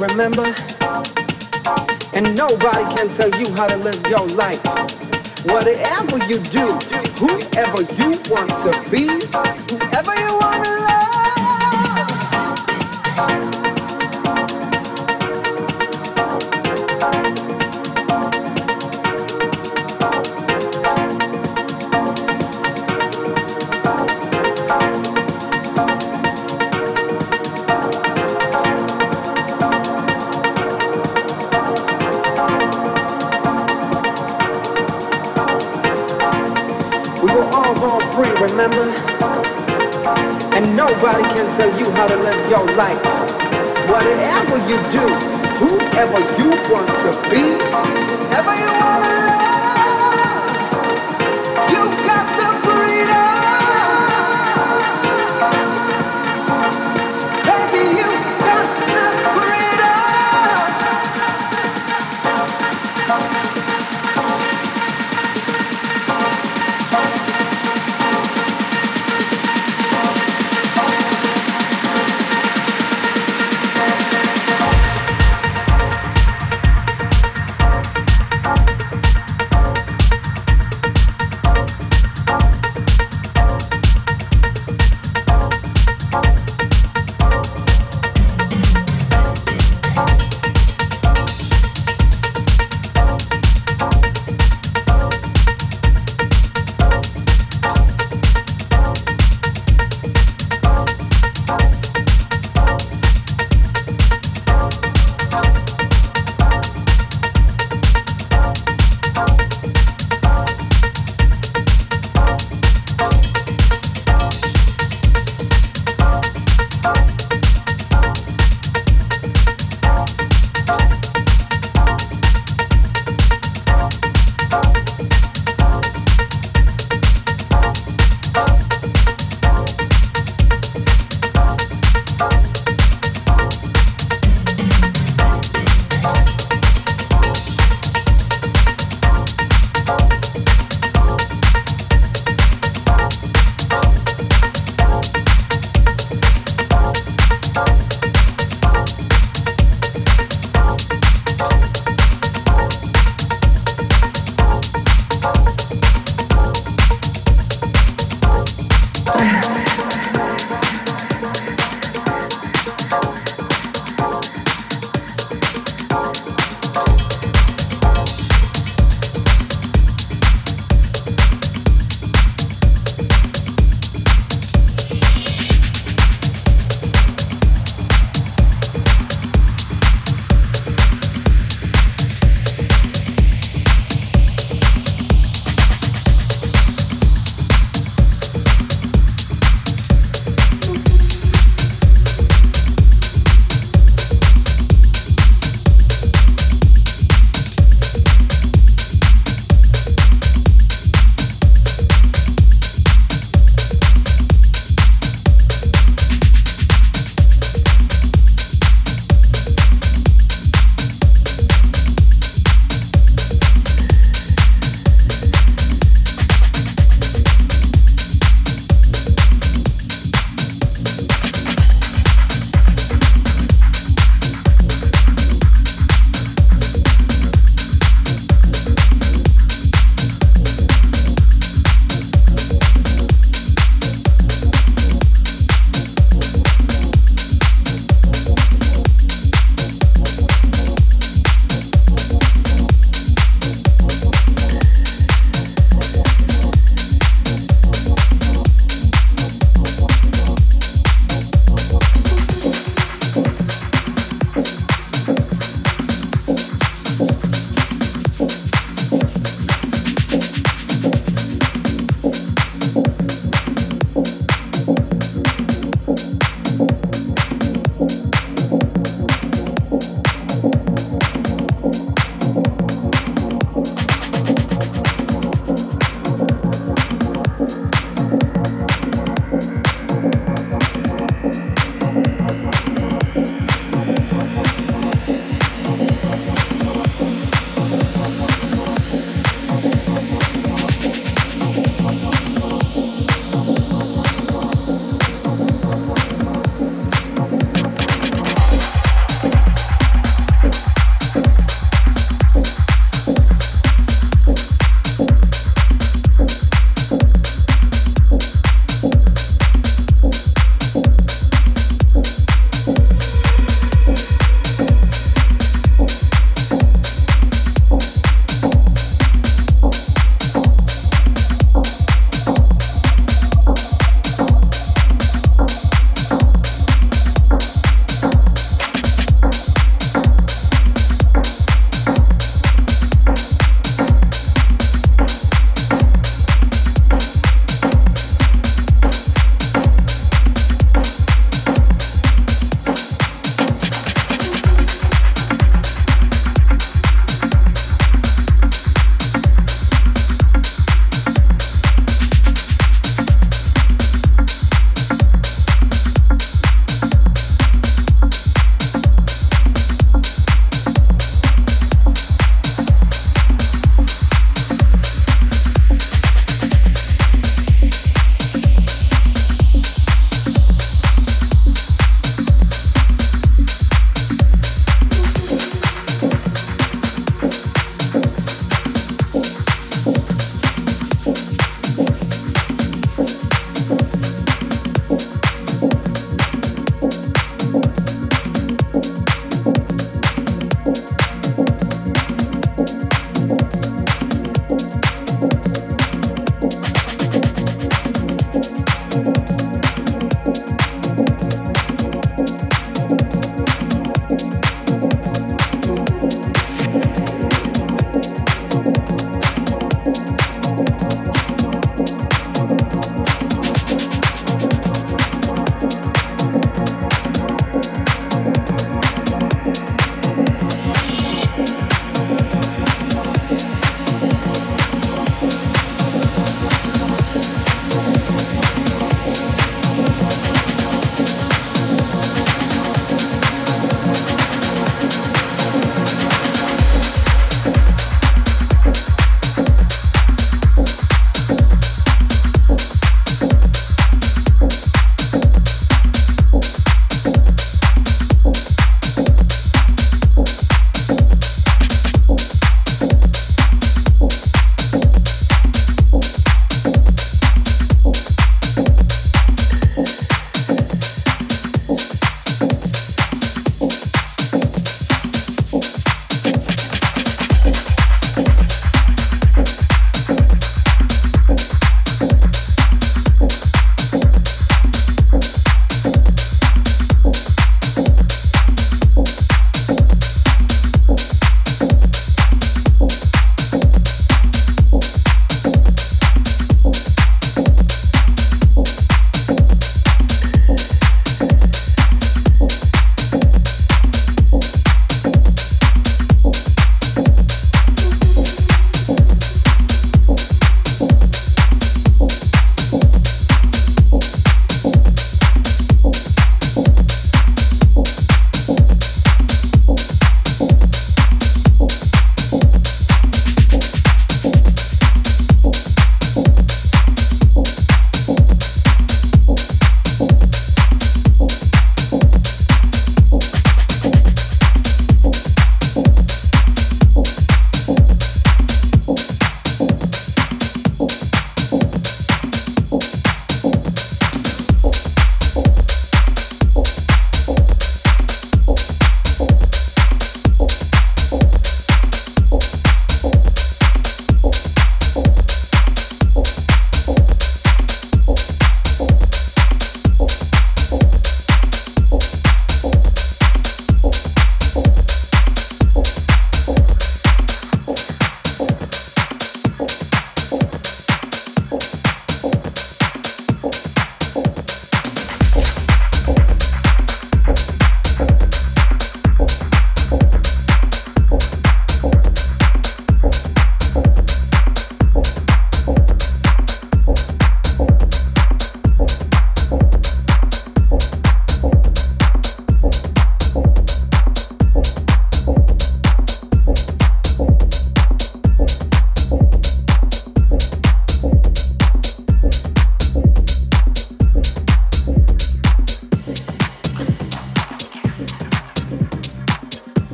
Remember? And nobody can tell you how to live your life. Whatever you do, whoever you want to be, whoever you want to remember? Tell you how to live your life. Whatever you do, whoever you want to be, whoever you want to